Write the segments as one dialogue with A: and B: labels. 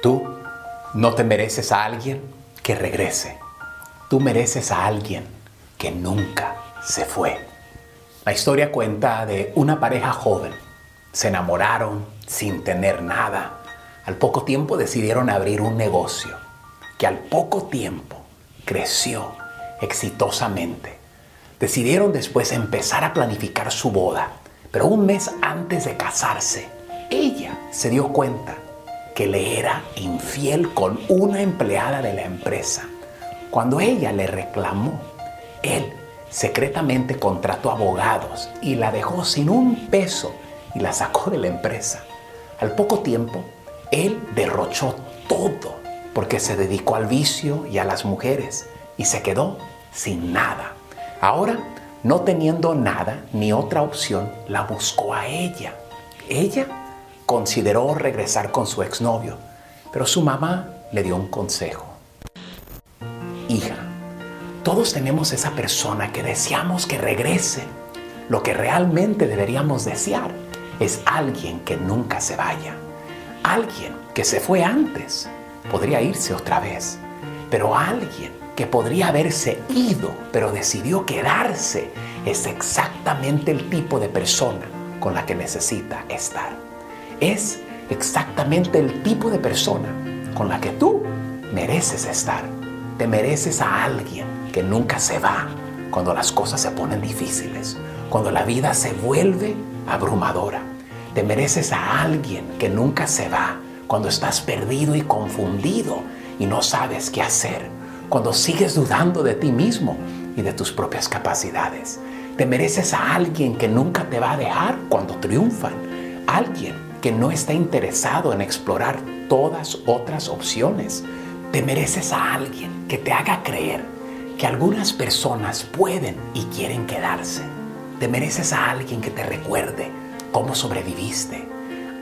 A: Tú no te mereces a alguien que regrese. Tú mereces a alguien que nunca se fue. La historia cuenta de una pareja joven. Se enamoraron sin tener nada. Al poco tiempo decidieron abrir un negocio que al poco tiempo creció exitosamente. Decidieron después empezar a planificar su boda, pero un mes antes de casarse, ella se dio cuenta que le era infiel con una empleada de la empresa. Cuando ella le reclamó, él secretamente contrató abogados y la dejó sin un peso y la sacó de la empresa. Al poco tiempo, él derrochó todo porque se dedicó al vicio y a las mujeres y se quedó sin nada. Ahora, no teniendo nada ni otra opción, la buscó a ella. Ella consideró regresar con su exnovio, pero su mamá le dio un consejo. Hija, todos tenemos esa persona que deseamos que regrese. Lo que realmente deberíamos desear es alguien que nunca se vaya. Alguien que se fue antes. Podría irse otra vez. Pero alguien que podría haberse ido, pero decidió quedarse, es exactamente el tipo de persona con la que necesita estar es exactamente el tipo de persona con la que tú mereces estar. Te mereces a alguien que nunca se va cuando las cosas se ponen difíciles, cuando la vida se vuelve abrumadora. Te mereces a alguien que nunca se va cuando estás perdido y confundido y no sabes qué hacer, cuando sigues dudando de ti mismo y de tus propias capacidades. Te mereces a alguien que nunca te va a dejar cuando triunfan, alguien que no está interesado en explorar todas otras opciones. Te mereces a alguien que te haga creer que algunas personas pueden y quieren quedarse. Te mereces a alguien que te recuerde cómo sobreviviste.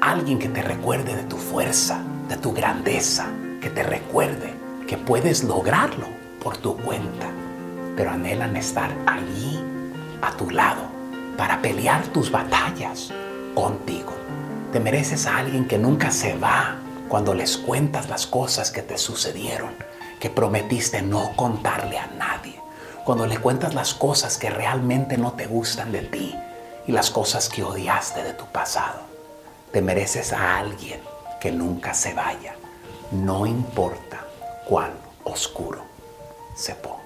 A: Alguien que te recuerde de tu fuerza, de tu grandeza, que te recuerde que puedes lograrlo por tu cuenta. Pero anhelan estar allí, a tu lado, para pelear tus batallas contigo. Te mereces a alguien que nunca se va cuando les cuentas las cosas que te sucedieron, que prometiste no contarle a nadie. Cuando le cuentas las cosas que realmente no te gustan de ti y las cosas que odiaste de tu pasado. Te mereces a alguien que nunca se vaya, no importa cuán oscuro se ponga.